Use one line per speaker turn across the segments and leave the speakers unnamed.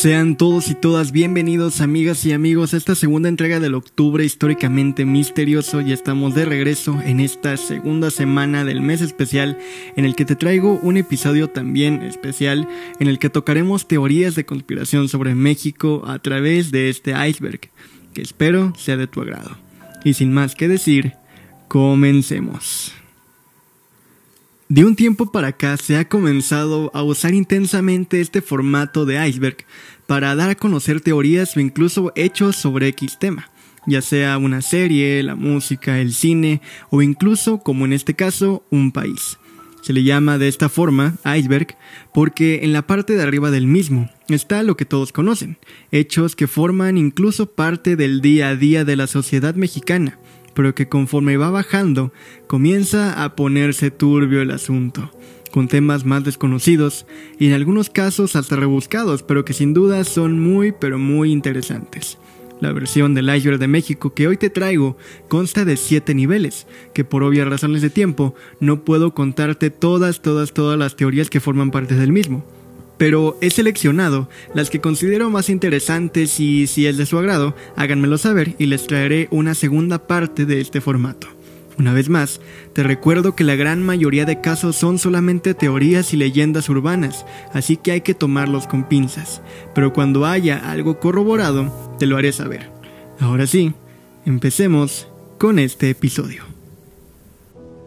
Sean todos y todas bienvenidos amigas y amigos a esta segunda entrega del octubre históricamente misterioso y estamos de regreso en esta segunda semana del mes especial en el que te traigo un episodio también especial en el que tocaremos teorías de conspiración sobre México a través de este iceberg que espero sea de tu agrado. Y sin más que decir, comencemos. De un tiempo para acá se ha comenzado a usar intensamente este formato de iceberg para dar a conocer teorías o incluso hechos sobre X tema, ya sea una serie, la música, el cine o incluso, como en este caso, un país. Se le llama de esta forma iceberg porque en la parte de arriba del mismo está lo que todos conocen, hechos que forman incluso parte del día a día de la sociedad mexicana pero que conforme va bajando comienza a ponerse turbio el asunto, con temas más desconocidos y en algunos casos hasta rebuscados, pero que sin duda son muy pero muy interesantes. La versión del iceberg de México que hoy te traigo consta de 7 niveles, que por obvias razones de tiempo no puedo contarte todas, todas, todas las teorías que forman parte del mismo pero he seleccionado las que considero más interesantes y si es de su agrado, háganmelo saber y les traeré una segunda parte de este formato. Una vez más, te recuerdo que la gran mayoría de casos son solamente teorías y leyendas urbanas, así que hay que tomarlos con pinzas, pero cuando haya algo corroborado, te lo haré saber. Ahora sí, empecemos con este episodio.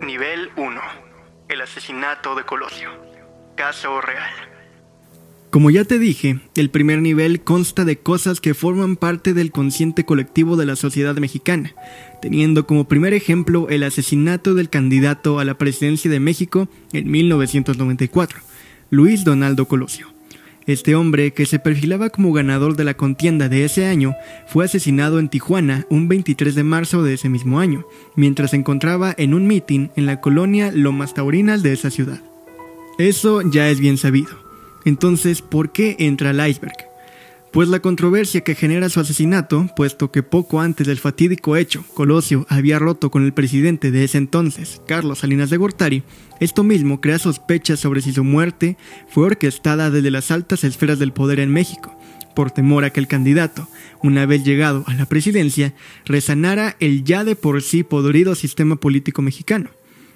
Nivel 1. El asesinato de Colosio. Caso real. Como ya te dije, el primer nivel consta de cosas que forman parte del consciente colectivo de la sociedad mexicana, teniendo como primer ejemplo el asesinato del candidato a la presidencia de México en 1994, Luis Donaldo Colosio. Este hombre, que se perfilaba como ganador de la contienda de ese año, fue asesinado en Tijuana un 23 de marzo de ese mismo año, mientras se encontraba en un mitin en la colonia Lomas Taurinas de esa ciudad. Eso ya es bien sabido. Entonces, ¿por qué entra el iceberg? Pues la controversia que genera su asesinato, puesto que poco antes del fatídico hecho, Colosio había roto con el presidente de ese entonces, Carlos Salinas de Gortari, esto mismo crea sospechas sobre si su muerte fue orquestada desde las altas esferas del poder en México, por temor a que el candidato, una vez llegado a la presidencia, resanara el ya de por sí podrido sistema político mexicano.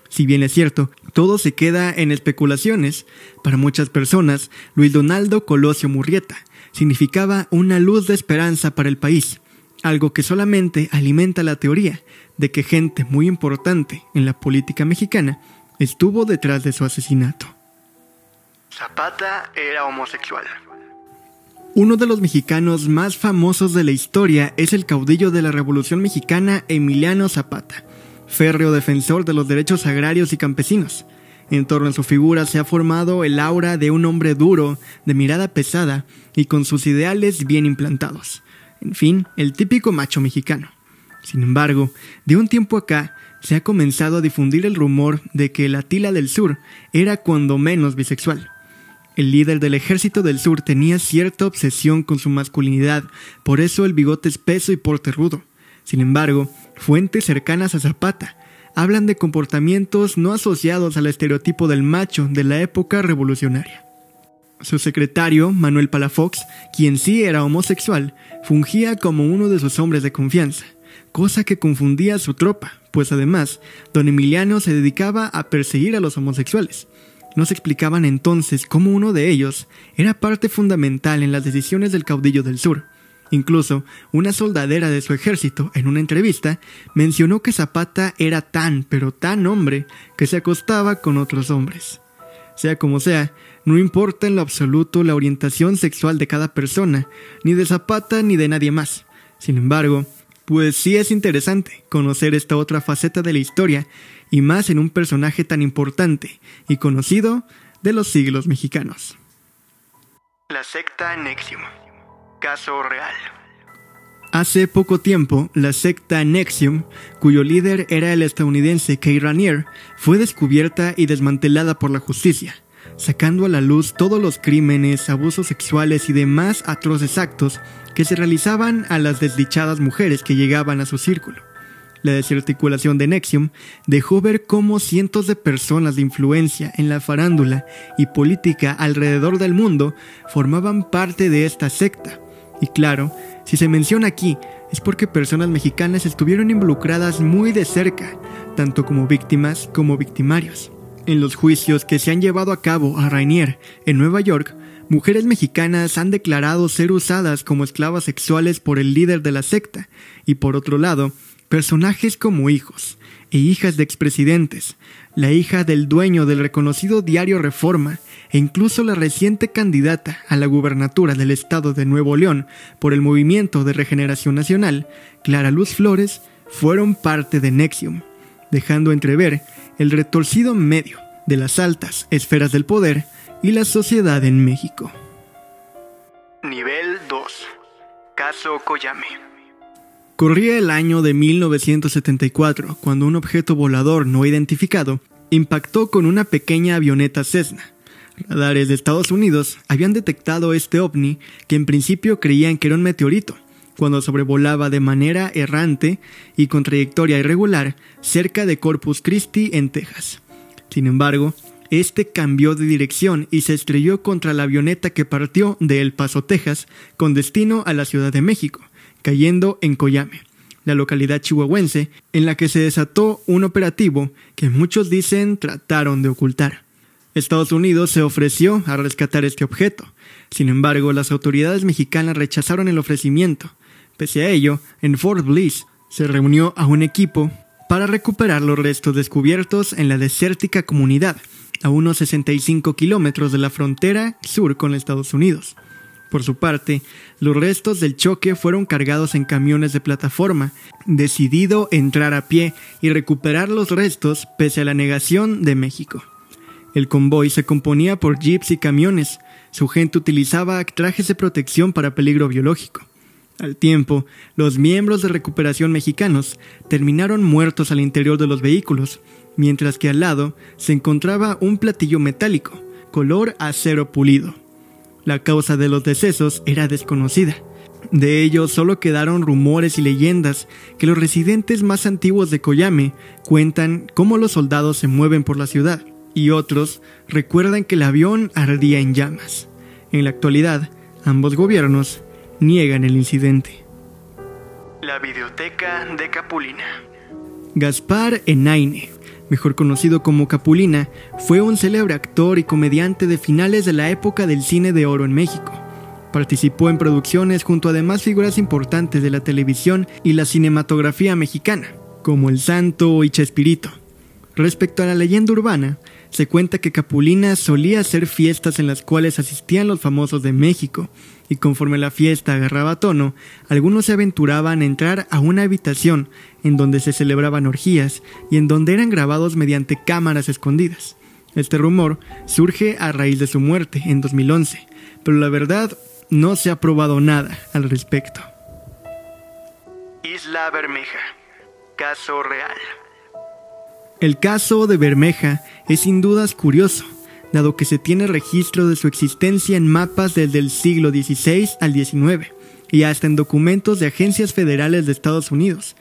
Si bien es cierto, todo se queda en especulaciones, para muchas personas, Luis Donaldo Colosio Murrieta significaba una luz de esperanza para el país, algo que solamente alimenta la teoría de que gente muy importante en la política mexicana estuvo detrás de su asesinato. Zapata era homosexual. Uno de los mexicanos más famosos de la historia es el caudillo de la Revolución Mexicana Emiliano Zapata férreo defensor de los derechos agrarios y campesinos. En torno a su figura se ha formado el aura de un hombre duro, de mirada pesada y con sus ideales bien implantados. En fin, el típico macho mexicano. Sin embargo, de un tiempo acá se ha comenzado a difundir el rumor de que el Atila del Sur era cuando menos bisexual. El líder del ejército del sur tenía cierta obsesión con su masculinidad, por eso el bigote espeso y porte rudo. Sin embargo, fuentes cercanas a Zapata hablan de comportamientos no asociados al estereotipo del macho de la época revolucionaria. Su secretario, Manuel Palafox, quien sí era homosexual, fungía como uno de sus hombres de confianza, cosa que confundía a su tropa, pues además, don Emiliano se dedicaba a perseguir a los homosexuales. No se explicaban entonces cómo uno de ellos era parte fundamental en las decisiones del caudillo del sur, Incluso, una soldadera de su ejército, en una entrevista, mencionó que Zapata era tan, pero tan hombre, que se acostaba con otros hombres. Sea como sea, no importa en lo absoluto la orientación sexual de cada persona, ni de Zapata ni de nadie más. Sin embargo, pues sí es interesante conocer esta otra faceta de la historia, y más en un personaje tan importante y conocido de los siglos mexicanos. La secta Nexium caso real. Hace poco tiempo, la secta Nexium, cuyo líder era el estadounidense Kay Ranier, fue descubierta y desmantelada por la justicia, sacando a la luz todos los crímenes, abusos sexuales y demás atroces actos que se realizaban a las desdichadas mujeres que llegaban a su círculo. la desarticulación de Nexium dejó ver cómo cientos de personas de influencia en la farándula y política alrededor del mundo formaban parte de esta secta. Y claro, si se menciona aquí, es porque personas mexicanas estuvieron involucradas muy de cerca, tanto como víctimas como victimarios. En los juicios que se han llevado a cabo a Rainier en Nueva York, mujeres mexicanas han declarado ser usadas como esclavas sexuales por el líder de la secta, y por otro lado, personajes como hijos e hijas de expresidentes, la hija del dueño del reconocido diario Reforma, e incluso la reciente candidata a la gubernatura del estado de Nuevo León por el Movimiento de Regeneración Nacional, Clara Luz Flores, fueron parte de Nexium, dejando entrever el retorcido medio de las altas esferas del poder y la sociedad en México. Nivel 2. Caso Koyame. Corría el año de 1974 cuando un objeto volador no identificado impactó con una pequeña avioneta Cessna. Radares de Estados Unidos habían detectado este ovni que en principio creían que era un meteorito, cuando sobrevolaba de manera errante y con trayectoria irregular cerca de Corpus Christi en Texas. Sin embargo, este cambió de dirección y se estrelló contra la avioneta que partió de El Paso, Texas, con destino a la Ciudad de México, cayendo en Coyame, la localidad chihuahuense, en la que se desató un operativo que muchos dicen trataron de ocultar. Estados Unidos se ofreció a rescatar este objeto. Sin embargo, las autoridades mexicanas rechazaron el ofrecimiento, Pese a ello, en Fort Bliss se reunió a un equipo para recuperar los restos descubiertos en la desértica comunidad, a unos 65 kilómetros de la frontera sur con Estados Unidos. Por su parte, los restos del choque fueron cargados en camiones de plataforma, decidido entrar a pie y recuperar los restos pese a la negación de México. El convoy se componía por jeeps y camiones. Su gente utilizaba trajes de protección para peligro biológico. Al tiempo, los miembros de recuperación mexicanos terminaron muertos al interior de los vehículos, mientras que al lado se encontraba un platillo metálico, color acero pulido. La causa de los decesos era desconocida. De ello solo quedaron rumores y leyendas que los residentes más antiguos de Koyame cuentan cómo los soldados se mueven por la ciudad, y otros recuerdan que el avión ardía en llamas. En la actualidad, ambos gobiernos niegan el incidente. La Biblioteca de Capulina. Gaspar Enaine, mejor conocido como Capulina, fue un célebre actor y comediante de finales de la época del cine de oro en México. Participó en producciones junto a demás figuras importantes de la televisión y la cinematografía mexicana, como El Santo y Chespirito. Respecto a la leyenda urbana, se cuenta que Capulina solía hacer fiestas en las cuales asistían los famosos de México, y conforme la fiesta agarraba tono, algunos se aventuraban a entrar a una habitación en donde se celebraban orgías y en donde eran grabados mediante cámaras escondidas. Este rumor surge a raíz de su muerte en 2011, pero la verdad no se ha probado nada al respecto. Isla Bermeja, caso real. El caso de Bermeja es sin dudas curioso, dado que se tiene registro de su existencia en mapas desde el siglo XVI al XIX y hasta en documentos de agencias federales de Estados Unidos,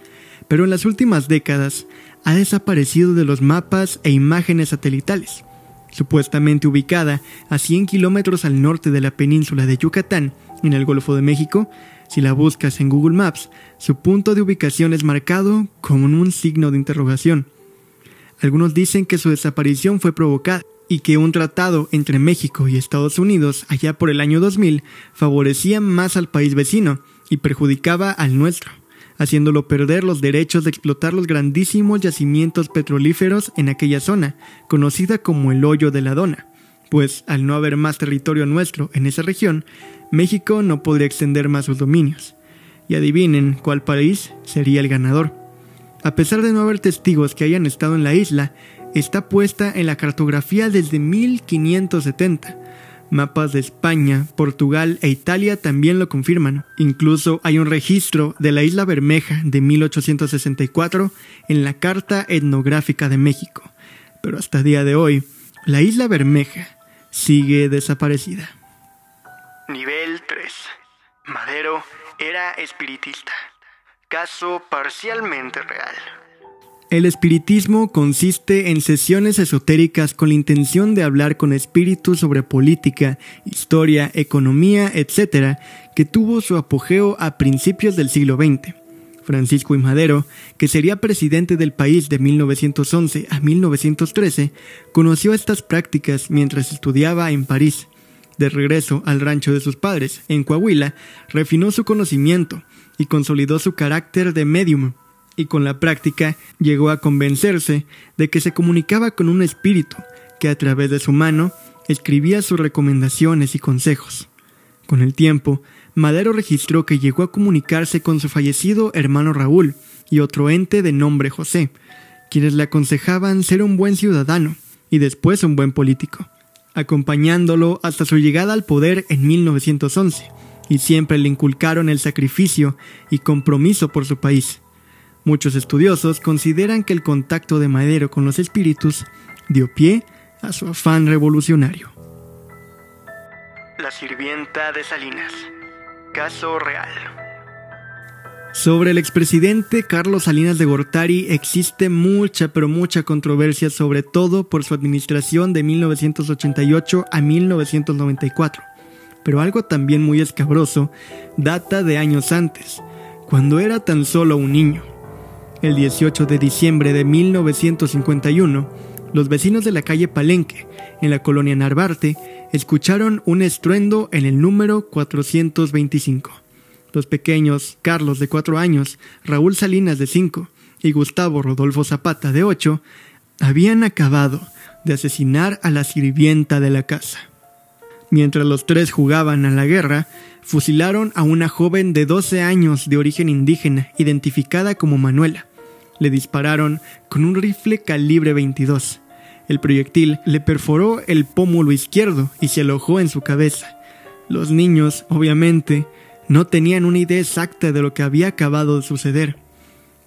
pero en las últimas décadas ha desaparecido de los mapas e imágenes satelitales. Supuestamente ubicada a 100 kilómetros al norte de la península de Yucatán, en el Golfo de México, si la buscas en Google Maps, su punto de ubicación es marcado como un signo de interrogación. Algunos dicen que su desaparición fue provocada y que un tratado entre México y Estados Unidos allá por el año 2000 favorecía más al país vecino y perjudicaba al nuestro, haciéndolo perder los derechos de explotar los grandísimos yacimientos petrolíferos en aquella zona, conocida como el hoyo de la dona, pues al no haber más territorio nuestro en esa región, México no podría extender más sus dominios. Y adivinen cuál país sería el ganador. A pesar de no haber testigos que hayan estado en la isla, está puesta en la cartografía desde 1570. Mapas de España, Portugal e Italia también lo confirman. Incluso hay un registro de la isla Bermeja de 1864 en la Carta Etnográfica de México. Pero hasta día de hoy, la isla Bermeja sigue desaparecida. Nivel 3. Madero era espiritista. Caso parcialmente real. El espiritismo consiste en sesiones esotéricas con la intención de hablar con espíritus sobre política, historia, economía, etc., que tuvo su apogeo a principios del siglo XX. Francisco I. Madero, que sería presidente del país de 1911 a 1913, conoció estas prácticas mientras estudiaba en París. De regreso al rancho de sus padres, en Coahuila, refinó su conocimiento y consolidó su carácter de medium y con la práctica llegó a convencerse de que se comunicaba con un espíritu que a través de su mano escribía sus recomendaciones y consejos. Con el tiempo, Madero registró que llegó a comunicarse con su fallecido hermano Raúl y otro ente de nombre José, quienes le aconsejaban ser un buen ciudadano y después un buen político, acompañándolo hasta su llegada al poder en 1911, y siempre le inculcaron el sacrificio y compromiso por su país. Muchos estudiosos consideran que el contacto de Madero con los espíritus dio pie a su afán revolucionario. La sirvienta de Salinas. Caso real. Sobre el expresidente Carlos Salinas de Gortari existe mucha pero mucha controversia sobre todo por su administración de 1988 a 1994. Pero algo también muy escabroso data de años antes, cuando era tan solo un niño. El 18 de diciembre de 1951, los vecinos de la calle Palenque, en la colonia Narvarte, escucharon un estruendo en el número 425. Los pequeños Carlos de 4 años, Raúl Salinas de 5 y Gustavo Rodolfo Zapata de 8 habían acabado de asesinar a la sirvienta de la casa. Mientras los tres jugaban a la guerra, fusilaron a una joven de 12 años de origen indígena, identificada como Manuela. Le dispararon con un rifle calibre 22. El proyectil le perforó el pómulo izquierdo y se alojó en su cabeza. Los niños, obviamente, no tenían una idea exacta de lo que había acabado de suceder.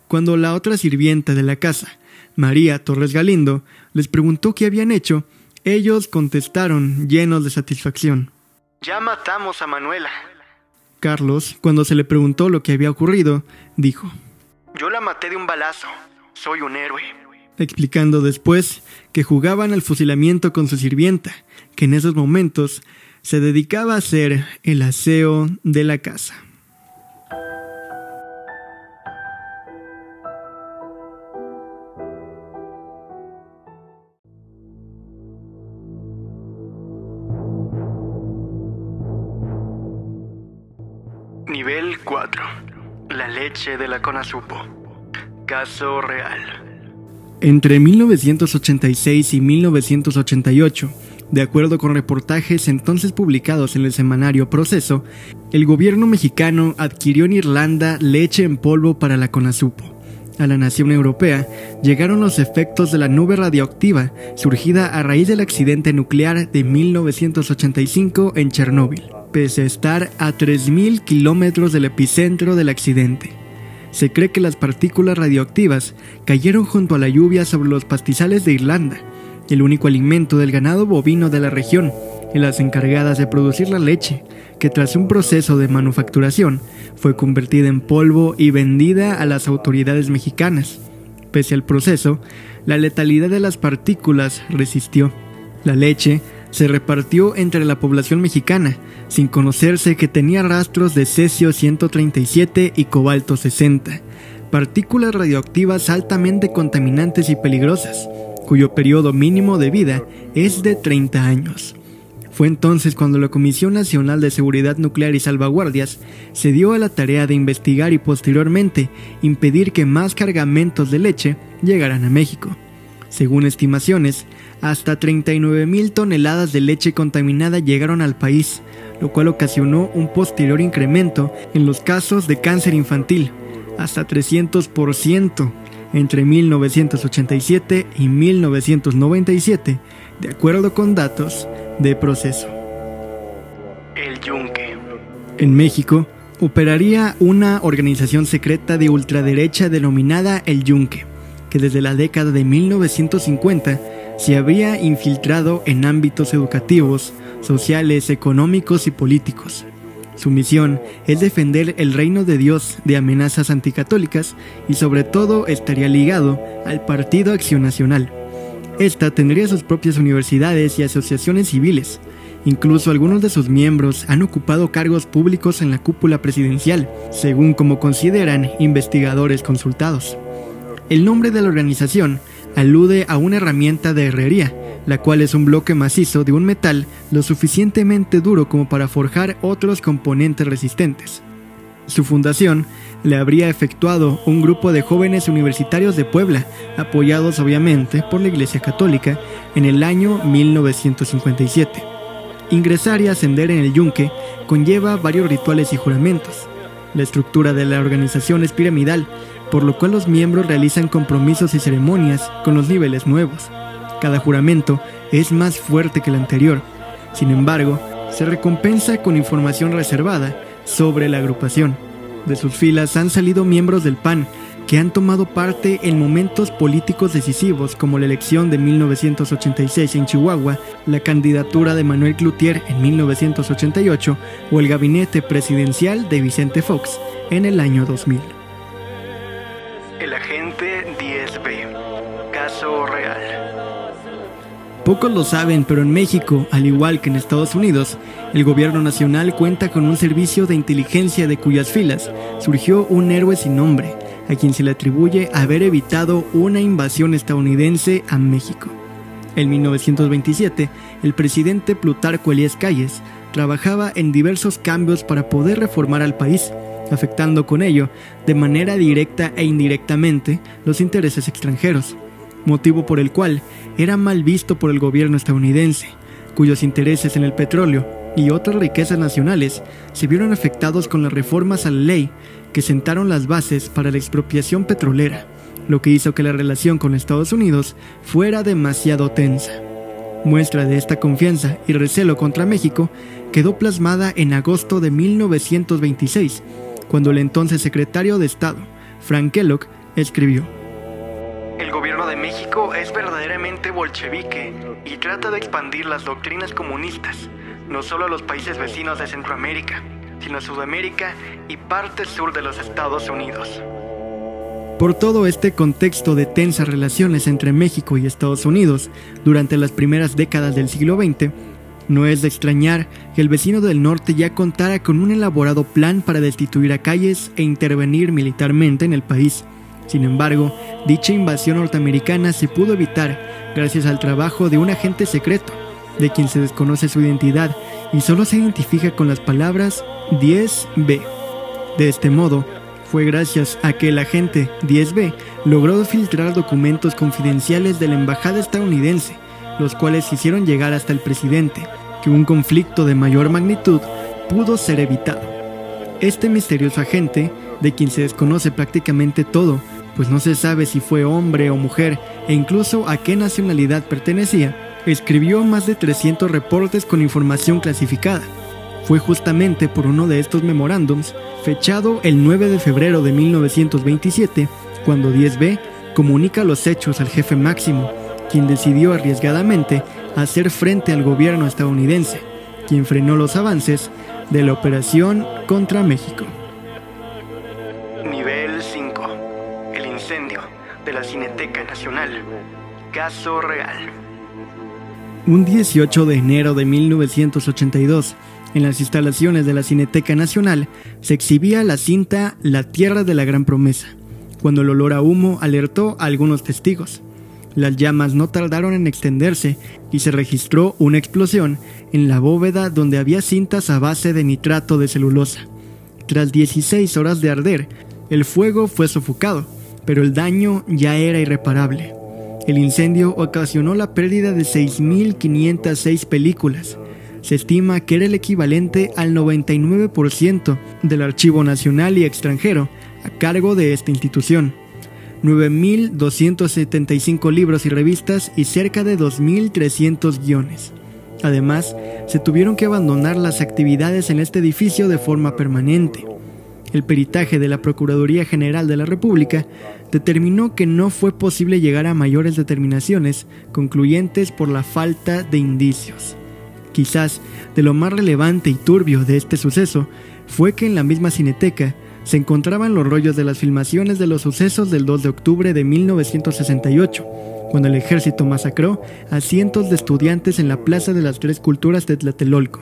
Cuando la otra sirvienta de la casa, María Torres Galindo, les preguntó qué habían hecho, ellos contestaron llenos de satisfacción. Ya matamos a Manuela. Carlos, cuando se le preguntó lo que había ocurrido, dijo, Yo la maté de un balazo. Soy un héroe. Explicando después que jugaban al fusilamiento con su sirvienta, que en esos momentos se dedicaba a hacer el aseo de la casa. Leche de la Conasupo. Caso real. Entre 1986 y 1988, de acuerdo con reportajes entonces publicados en el semanario Proceso, el gobierno mexicano adquirió en Irlanda leche en polvo para la Conasupo. A la nación europea llegaron los efectos de la nube radioactiva surgida a raíz del accidente nuclear de 1985 en Chernóbil pese a estar a 3.000 kilómetros del epicentro del accidente. Se cree que las partículas radioactivas cayeron junto a la lluvia sobre los pastizales de Irlanda, el único alimento del ganado bovino de la región, y las encargadas de producir la leche, que tras un proceso de manufacturación fue convertida en polvo y vendida a las autoridades mexicanas. Pese al proceso, la letalidad de las partículas resistió. La leche se repartió entre la población mexicana, sin conocerse que tenía rastros de cesio 137 y cobalto 60, partículas radioactivas altamente contaminantes y peligrosas, cuyo periodo mínimo de vida es de 30 años. Fue entonces cuando la Comisión Nacional de Seguridad Nuclear y Salvaguardias se dio a la tarea de investigar y posteriormente impedir que más cargamentos de leche llegaran a México. Según estimaciones, hasta 39.000 toneladas de leche contaminada llegaron al país, lo cual ocasionó un posterior incremento en los casos de cáncer infantil, hasta 300% entre 1987 y 1997, de acuerdo con datos de proceso. El Yunque. En México, operaría una organización secreta de ultraderecha denominada El Yunque, que desde la década de 1950 se había infiltrado en ámbitos educativos, sociales, económicos y políticos. Su misión es defender el reino de Dios de amenazas anticatólicas y sobre todo estaría ligado al Partido Acción Nacional. Esta tendría sus propias universidades y asociaciones civiles. Incluso algunos de sus miembros han ocupado cargos públicos en la cúpula presidencial, según como consideran investigadores consultados. El nombre de la organización alude a una herramienta de herrería, la cual es un bloque macizo de un metal lo suficientemente duro como para forjar otros componentes resistentes. Su fundación le habría efectuado un grupo de jóvenes universitarios de Puebla, apoyados obviamente por la Iglesia Católica, en el año 1957. Ingresar y ascender en el yunque conlleva varios rituales y juramentos. La estructura de la organización es piramidal, por lo cual los miembros realizan compromisos y ceremonias con los niveles nuevos. Cada juramento es más fuerte que el anterior. Sin embargo, se recompensa con información reservada sobre la agrupación. De sus filas han salido miembros del PAN que han tomado parte en momentos políticos decisivos como la elección de 1986 en Chihuahua, la candidatura de Manuel Cloutier en 1988 o el gabinete presidencial de Vicente Fox en el año 2000.
El agente 10B. Caso real.
Pocos lo saben, pero en México, al igual que en Estados Unidos, el gobierno nacional cuenta con un servicio de inteligencia de cuyas filas surgió un héroe sin nombre, a quien se le atribuye haber evitado una invasión estadounidense a México. En 1927, el presidente Plutarco Elías Calles trabajaba en diversos cambios para poder reformar al país, afectando con ello, de manera directa e indirectamente, los intereses extranjeros motivo por el cual era mal visto por el gobierno estadounidense, cuyos intereses en el petróleo y otras riquezas nacionales se vieron afectados con las reformas a la ley que sentaron las bases para la expropiación petrolera, lo que hizo que la relación con Estados Unidos fuera demasiado tensa. Muestra de esta confianza y recelo contra México quedó plasmada en agosto de 1926, cuando el entonces secretario de Estado, Frank Kellogg, escribió,
el gobierno de México es verdaderamente bolchevique y trata de expandir las doctrinas comunistas, no solo a los países vecinos de Centroamérica, sino a Sudamérica y parte sur de los Estados Unidos.
Por todo este contexto de tensas relaciones entre México y Estados Unidos durante las primeras décadas del siglo XX, no es de extrañar que el vecino del norte ya contara con un elaborado plan para destituir a calles e intervenir militarmente en el país. Sin embargo, dicha invasión norteamericana se pudo evitar gracias al trabajo de un agente secreto, de quien se desconoce su identidad y solo se identifica con las palabras 10B. De este modo, fue gracias a que el agente 10B logró filtrar documentos confidenciales de la embajada estadounidense, los cuales hicieron llegar hasta el presidente, que un conflicto de mayor magnitud pudo ser evitado. Este misterioso agente, de quien se desconoce prácticamente todo, pues no se sabe si fue hombre o mujer e incluso a qué nacionalidad pertenecía, escribió más de 300 reportes con información clasificada. Fue justamente por uno de estos memorándums, fechado el 9 de febrero de 1927, cuando 10B comunica los hechos al jefe máximo, quien decidió arriesgadamente hacer frente al gobierno estadounidense, quien frenó los avances de la operación contra México.
de la Cineteca Nacional. Caso real.
Un 18 de enero de 1982, en las instalaciones de la Cineteca Nacional, se exhibía la cinta La Tierra de la Gran Promesa, cuando el olor a humo alertó a algunos testigos. Las llamas no tardaron en extenderse y se registró una explosión en la bóveda donde había cintas a base de nitrato de celulosa. Tras 16 horas de arder, el fuego fue sofocado pero el daño ya era irreparable. El incendio ocasionó la pérdida de 6.506 películas. Se estima que era el equivalente al 99% del archivo nacional y extranjero a cargo de esta institución. 9.275 libros y revistas y cerca de 2.300 guiones. Además, se tuvieron que abandonar las actividades en este edificio de forma permanente. El peritaje de la Procuraduría General de la República determinó que no fue posible llegar a mayores determinaciones concluyentes por la falta de indicios. Quizás de lo más relevante y turbio de este suceso fue que en la misma cineteca se encontraban los rollos de las filmaciones de los sucesos del 2 de octubre de 1968, cuando el ejército masacró a cientos de estudiantes en la Plaza de las Tres Culturas de Tlatelolco,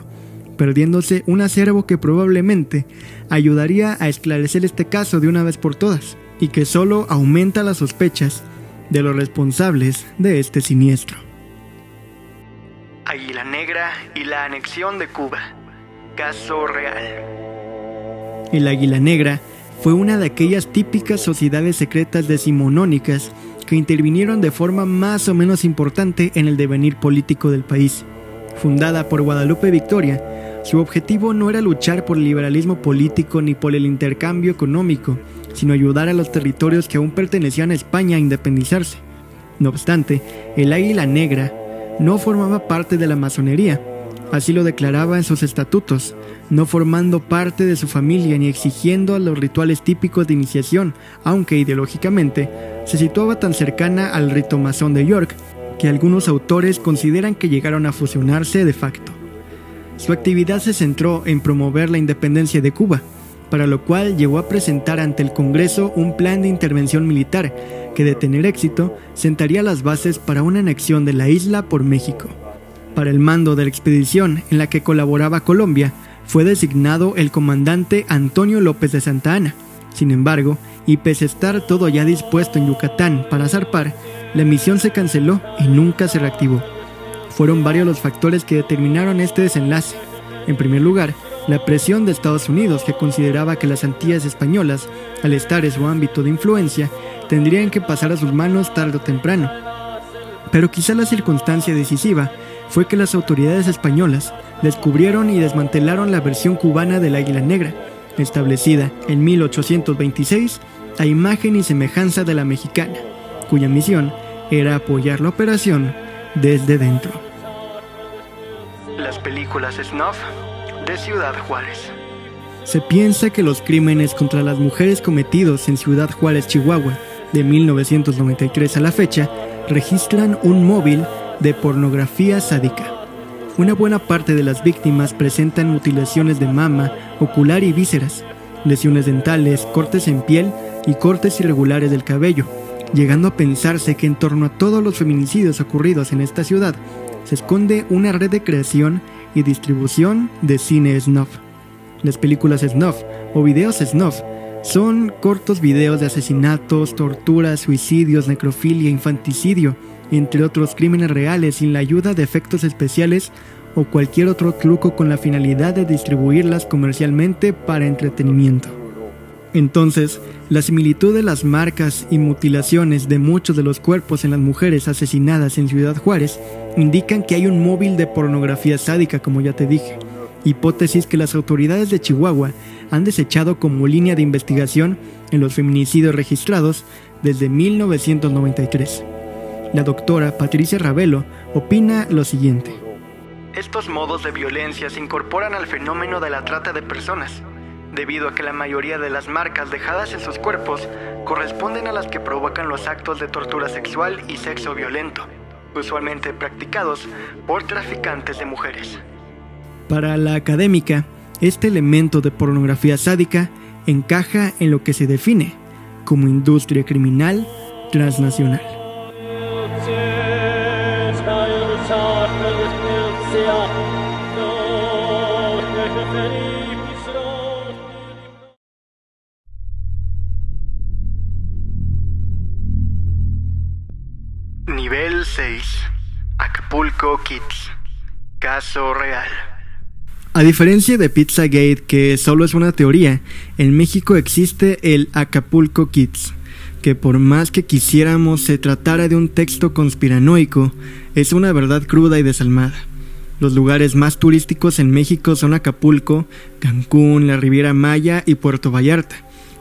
perdiéndose un acervo que probablemente ayudaría a esclarecer este caso de una vez por todas, y que solo aumenta las sospechas de los responsables de este siniestro.
Águila Negra y la anexión de Cuba. Caso real.
El Águila Negra fue una de aquellas típicas sociedades secretas decimonónicas que intervinieron de forma más o menos importante en el devenir político del país. Fundada por Guadalupe Victoria, su objetivo no era luchar por el liberalismo político ni por el intercambio económico, sino ayudar a los territorios que aún pertenecían a España a independizarse. No obstante, el Águila Negra no formaba parte de la masonería, Así lo declaraba en sus estatutos, no formando parte de su familia ni exigiendo los rituales típicos de iniciación, aunque ideológicamente se situaba tan cercana al rito masón de York que algunos autores consideran que llegaron a fusionarse de facto. Su actividad se centró en promover la independencia de Cuba, para lo cual llegó a presentar ante el Congreso un plan de intervención militar que de tener éxito sentaría las bases para una anexión de la isla por México. Para el mando de la expedición en la que colaboraba Colombia, fue designado el comandante Antonio López de Santa Ana. Sin embargo, y pese a estar todo ya dispuesto en Yucatán para zarpar, la misión se canceló y nunca se reactivó. Fueron varios los factores que determinaron este desenlace. En primer lugar, la presión de Estados Unidos, que consideraba que las Antillas españolas, al estar en su ámbito de influencia, tendrían que pasar a sus manos tarde o temprano. Pero quizá la circunstancia decisiva fue que las autoridades españolas descubrieron y desmantelaron la versión cubana del Águila Negra, establecida en 1826 a imagen y semejanza de la mexicana, cuya misión era apoyar la operación desde dentro.
Las películas snuff de Ciudad Juárez.
Se piensa que los crímenes contra las mujeres cometidos en Ciudad Juárez, Chihuahua, de 1993 a la fecha, registran un móvil de pornografía sádica. Una buena parte de las víctimas presentan mutilaciones de mama, ocular y vísceras, lesiones dentales, cortes en piel y cortes irregulares del cabello, llegando a pensarse que en torno a todos los feminicidios ocurridos en esta ciudad se esconde una red de creación y distribución de cine snuff. Las películas snuff o videos snuff son cortos videos de asesinatos, torturas, suicidios, necrofilia, infanticidio, entre otros crímenes reales sin la ayuda de efectos especiales o cualquier otro truco con la finalidad de distribuirlas comercialmente para entretenimiento. Entonces, la similitud de las marcas y mutilaciones de muchos de los cuerpos en las mujeres asesinadas en Ciudad Juárez indican que hay un móvil de pornografía sádica, como ya te dije, hipótesis que las autoridades de Chihuahua han desechado como línea de investigación en los feminicidios registrados desde 1993. La doctora Patricia Ravelo opina lo siguiente.
Estos modos de violencia se incorporan al fenómeno de la trata de personas, debido a que la mayoría de las marcas dejadas en sus cuerpos corresponden a las que provocan los actos de tortura sexual y sexo violento, usualmente practicados por traficantes de mujeres.
Para la académica, este elemento de pornografía sádica encaja en lo que se define como industria criminal transnacional.
Kids. Caso real.
A diferencia de Pizzagate, que solo es una teoría, en México existe el Acapulco Kids, que por más que quisiéramos se tratara de un texto conspiranoico, es una verdad cruda y desalmada. Los lugares más turísticos en México son Acapulco, Cancún, la Riviera Maya y Puerto Vallarta.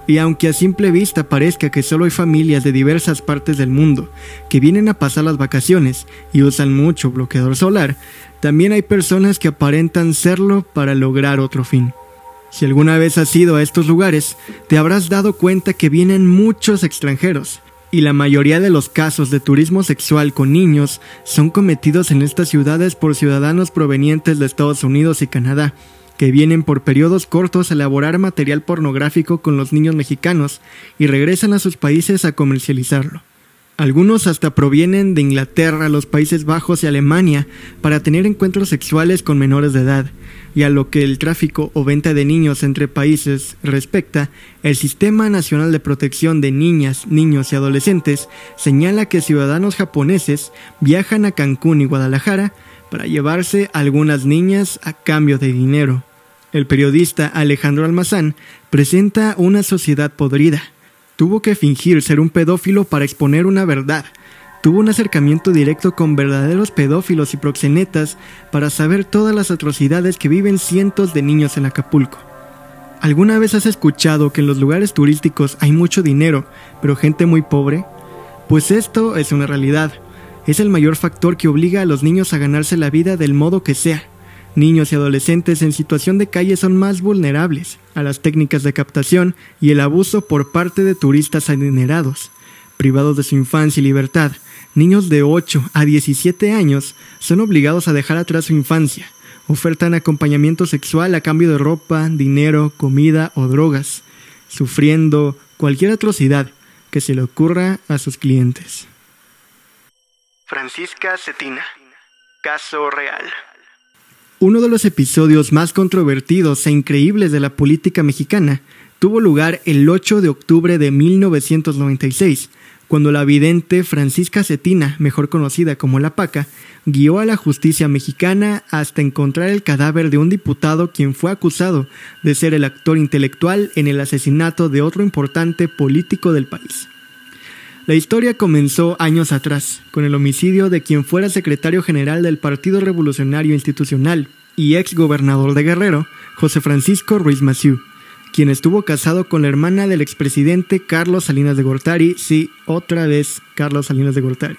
Y aunque a simple vista parezca que solo hay familias de diversas partes del mundo que vienen a pasar las vacaciones y usan mucho bloqueador solar, también hay personas que aparentan serlo para lograr otro fin. Si alguna vez has ido a estos lugares, te habrás dado cuenta que vienen muchos extranjeros, y la mayoría de los casos de turismo sexual con niños son cometidos en estas ciudades por ciudadanos provenientes de Estados Unidos y Canadá, que vienen por periodos cortos a elaborar material pornográfico con los niños mexicanos y regresan a sus países a comercializarlo. Algunos hasta provienen de Inglaterra, los Países Bajos y Alemania para tener encuentros sexuales con menores de edad, y a lo que el tráfico o venta de niños entre países respecta, el Sistema Nacional de Protección de Niñas, Niños y Adolescentes señala que ciudadanos japoneses viajan a Cancún y Guadalajara para llevarse algunas niñas a cambio de dinero. El periodista Alejandro Almazán presenta una sociedad podrida. Tuvo que fingir ser un pedófilo para exponer una verdad. Tuvo un acercamiento directo con verdaderos pedófilos y proxenetas para saber todas las atrocidades que viven cientos de niños en Acapulco. ¿Alguna vez has escuchado que en los lugares turísticos hay mucho dinero, pero gente muy pobre? Pues esto es una realidad. Es el mayor factor que obliga a los niños a ganarse la vida del modo que sea. Niños y adolescentes en situación de calle son más vulnerables a las técnicas de captación y el abuso por parte de turistas adinerados. Privados de su infancia y libertad, niños de 8 a 17 años son obligados a dejar atrás su infancia. Ofertan acompañamiento sexual a cambio de ropa, dinero, comida o drogas, sufriendo cualquier atrocidad que se le ocurra a sus clientes.
Francisca Cetina. Caso real.
Uno de los episodios más controvertidos e increíbles de la política mexicana tuvo lugar el 8 de octubre de 1996, cuando la vidente Francisca Cetina, mejor conocida como La Paca, guió a la justicia mexicana hasta encontrar el cadáver de un diputado quien fue acusado de ser el actor intelectual en el asesinato de otro importante político del país. La historia comenzó años atrás, con el homicidio de quien fuera secretario general del Partido Revolucionario Institucional y ex gobernador de Guerrero, José Francisco Ruiz Massieu, quien estuvo casado con la hermana del expresidente Carlos Salinas de Gortari, sí, otra vez Carlos Salinas de Gortari.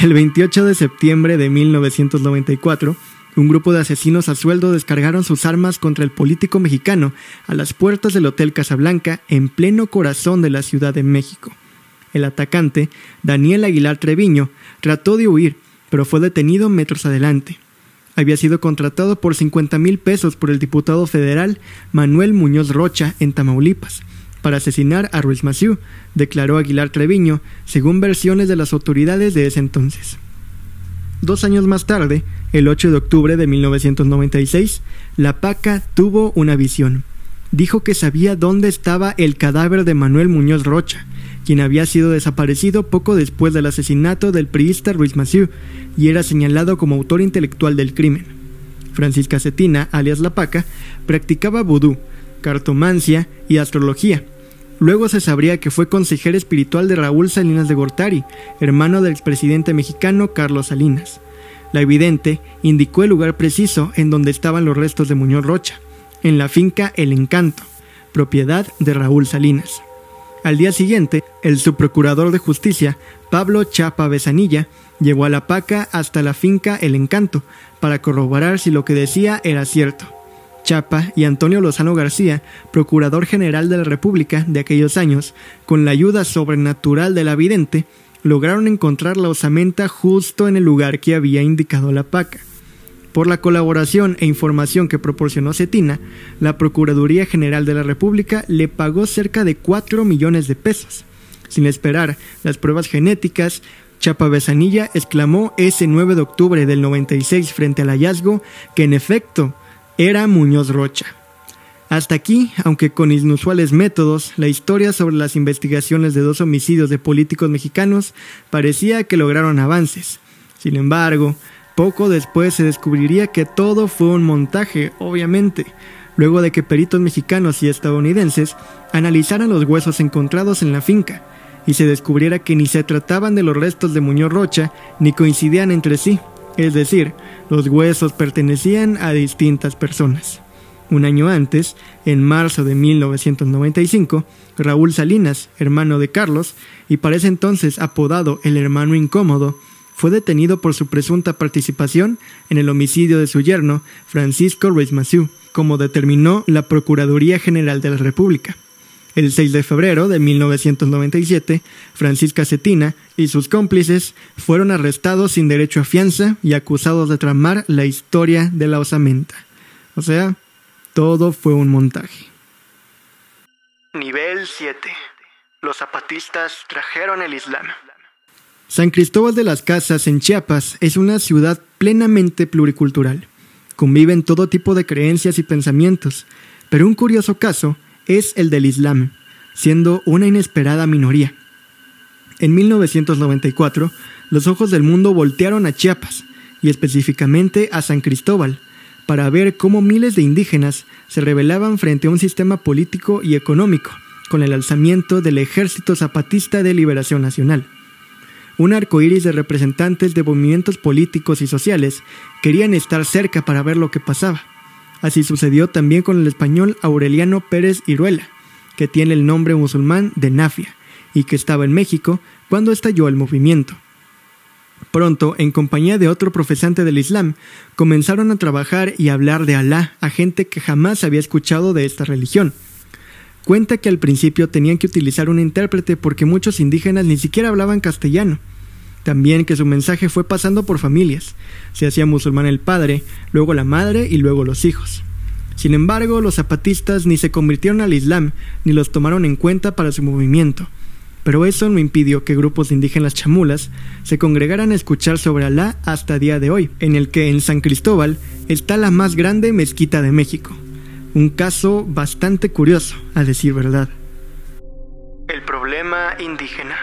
El 28 de septiembre de 1994, un grupo de asesinos a sueldo descargaron sus armas contra el político mexicano a las puertas del Hotel Casablanca en pleno corazón de la Ciudad de México. El atacante, Daniel Aguilar Treviño, trató de huir, pero fue detenido metros adelante. Había sido contratado por 50 mil pesos por el diputado federal Manuel Muñoz Rocha en Tamaulipas para asesinar a Ruiz Maciú, declaró Aguilar Treviño, según versiones de las autoridades de ese entonces. Dos años más tarde, el 8 de octubre de 1996, la PACA tuvo una visión. Dijo que sabía dónde estaba el cadáver de Manuel Muñoz Rocha, quien había sido desaparecido poco después del asesinato del priista Ruiz Massieu y era señalado como autor intelectual del crimen. Francisca Cetina, alias La Paca, practicaba vudú, cartomancia y astrología. Luego se sabría que fue consejera espiritual de Raúl Salinas de Gortari, hermano del expresidente mexicano Carlos Salinas. La evidente indicó el lugar preciso en donde estaban los restos de Muñoz Rocha, en la finca El Encanto, propiedad de Raúl Salinas. Al día siguiente, el subprocurador de justicia, Pablo Chapa Besanilla, llevó a la paca hasta la finca El Encanto para corroborar si lo que decía era cierto. Chapa y Antonio Lozano García, procurador general de la República de aquellos años, con la ayuda sobrenatural de la vidente, lograron encontrar la osamenta justo en el lugar que había indicado la paca. Por la colaboración e información que proporcionó Cetina, la Procuraduría General de la República le pagó cerca de 4 millones de pesos. Sin esperar las pruebas genéticas, Chapa Besanilla exclamó ese 9 de octubre del 96 frente al hallazgo que en efecto era Muñoz Rocha. Hasta aquí, aunque con inusuales métodos, la historia sobre las investigaciones de dos homicidios de políticos mexicanos parecía que lograron avances. Sin embargo, poco después se descubriría que todo fue un montaje, obviamente, luego de que peritos mexicanos y estadounidenses analizaran los huesos encontrados en la finca y se descubriera que ni se trataban de los restos de Muñoz Rocha ni coincidían entre sí, es decir, los huesos pertenecían a distintas personas. Un año antes, en marzo de 1995, Raúl Salinas, hermano de Carlos, y para ese entonces apodado el hermano incómodo, fue detenido por su presunta participación en el homicidio de su yerno, Francisco Ruiz Massieu, como determinó la Procuraduría General de la República. El 6 de febrero de 1997, Francisca Cetina y sus cómplices fueron arrestados sin derecho a fianza y acusados de tramar la historia de la osamenta. O sea, todo fue un montaje.
Nivel 7. Los zapatistas trajeron el Islam.
San Cristóbal de las Casas en Chiapas es una ciudad plenamente pluricultural. Conviven todo tipo de creencias y pensamientos, pero un curioso caso es el del Islam, siendo una inesperada minoría. En 1994, los ojos del mundo voltearon a Chiapas, y específicamente a San Cristóbal, para ver cómo miles de indígenas se rebelaban frente a un sistema político y económico, con el alzamiento del Ejército Zapatista de Liberación Nacional. Un arco iris de representantes de movimientos políticos y sociales querían estar cerca para ver lo que pasaba. Así sucedió también con el español Aureliano Pérez Iruela, que tiene el nombre musulmán de Nafia, y que estaba en México cuando estalló el movimiento. Pronto, en compañía de otro profesante del Islam, comenzaron a trabajar y hablar de Alá a gente que jamás había escuchado de esta religión. Cuenta que al principio tenían que utilizar un intérprete porque muchos indígenas ni siquiera hablaban castellano. También que su mensaje fue pasando por familias. Se hacía musulmán el padre, luego la madre y luego los hijos. Sin embargo, los zapatistas ni se convirtieron al Islam ni los tomaron en cuenta para su movimiento. Pero eso no impidió que grupos de indígenas chamulas se congregaran a escuchar sobre Alá hasta día de hoy, en el que en San Cristóbal está la más grande mezquita de México. Un caso bastante curioso, a decir verdad.
El problema indígena.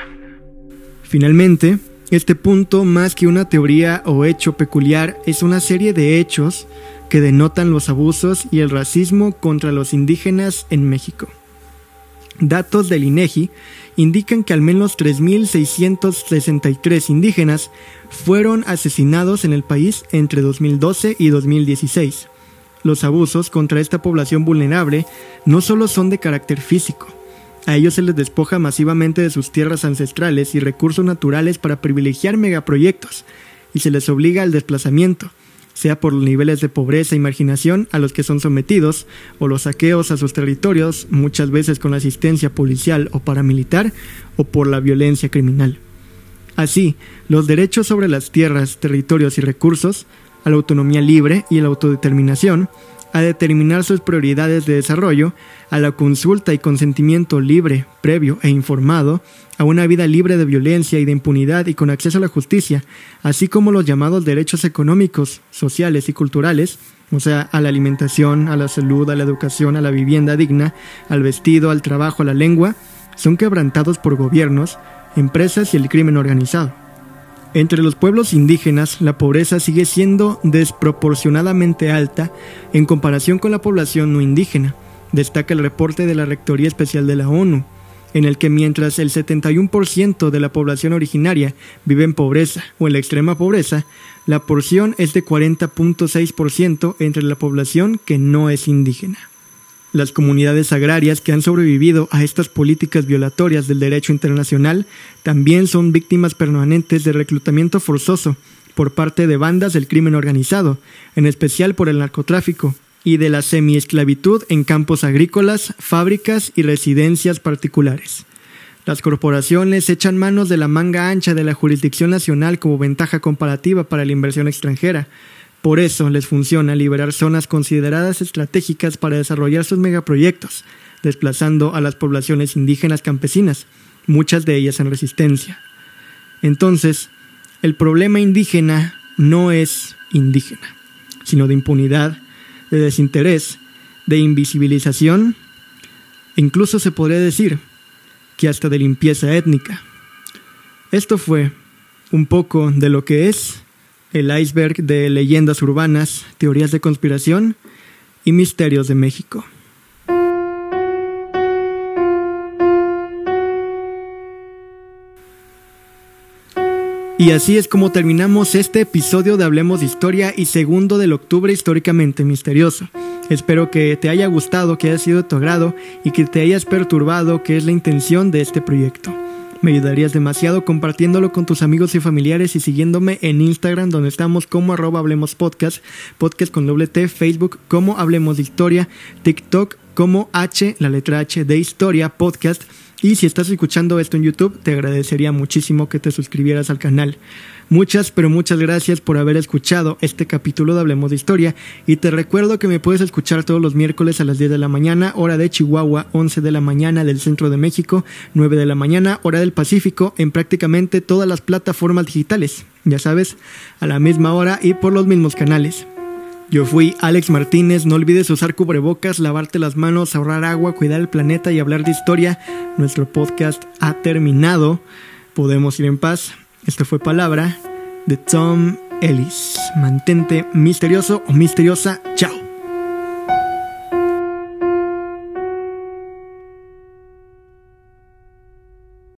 Finalmente, este punto, más que una teoría o hecho peculiar, es una serie de hechos que denotan los abusos y el racismo contra los indígenas en México. Datos del INEGI indican que al menos 3.663 indígenas fueron asesinados en el país entre 2012 y 2016. Los abusos contra esta población vulnerable no solo son de carácter físico, a ellos se les despoja masivamente de sus tierras ancestrales y recursos naturales para privilegiar megaproyectos, y se les obliga al desplazamiento, sea por los niveles de pobreza y marginación a los que son sometidos, o los saqueos a sus territorios, muchas veces con asistencia policial o paramilitar, o por la violencia criminal. Así, los derechos sobre las tierras, territorios y recursos, a la autonomía libre y la autodeterminación, a determinar sus prioridades de desarrollo, a la consulta y consentimiento libre, previo e informado, a una vida libre de violencia y de impunidad y con acceso a la justicia, así como los llamados derechos económicos, sociales y culturales, o sea, a la alimentación, a la salud, a la educación, a la vivienda digna, al vestido, al trabajo, a la lengua, son quebrantados por gobiernos, empresas y el crimen organizado. Entre los pueblos indígenas, la pobreza sigue siendo desproporcionadamente alta en comparación con la población no indígena, destaca el reporte de la Rectoría Especial de la ONU, en el que mientras el 71% de la población originaria vive en pobreza o en la extrema pobreza, la porción es de 40.6% entre la población que no es indígena. Las comunidades agrarias que han sobrevivido a estas políticas violatorias del derecho internacional también son víctimas permanentes de reclutamiento forzoso por parte de bandas del crimen organizado, en especial por el narcotráfico, y de la semiesclavitud en campos agrícolas, fábricas y residencias particulares. Las corporaciones echan manos de la manga ancha de la jurisdicción nacional como ventaja comparativa para la inversión extranjera, por eso les funciona liberar zonas consideradas estratégicas para desarrollar sus megaproyectos, desplazando a las poblaciones indígenas campesinas, muchas de ellas en resistencia. Entonces, el problema indígena no es indígena, sino de impunidad, de desinterés, de invisibilización, e incluso se podría decir que hasta de limpieza étnica. Esto fue un poco de lo que es el iceberg de leyendas urbanas, teorías de conspiración y misterios de México. Y así es como terminamos este episodio de Hablemos de Historia y segundo del octubre históricamente misterioso. Espero que te haya gustado, que haya sido de tu agrado y que te hayas perturbado, que es la intención de este proyecto. Me ayudarías demasiado compartiéndolo con tus amigos y familiares y siguiéndome en Instagram donde estamos como arroba hablemos podcast, podcast con doble T, Facebook como hablemos de historia, TikTok como H, la letra H de Historia Podcast. Y si estás escuchando esto en YouTube, te agradecería muchísimo que te suscribieras al canal. Muchas, pero muchas gracias por haber escuchado este capítulo de Hablemos de Historia y te recuerdo que me puedes escuchar todos los miércoles a las 10 de la mañana, hora de Chihuahua, 11 de la mañana del centro de México, 9 de la mañana, hora del Pacífico, en prácticamente todas las plataformas digitales, ya sabes, a la misma hora y por los mismos canales. Yo fui Alex Martínez, no olvides usar cubrebocas, lavarte las manos, ahorrar agua, cuidar el planeta y hablar de historia. Nuestro podcast ha terminado. Podemos ir en paz. Esto fue Palabra de Tom Ellis. Mantente misterioso o misteriosa. Chao.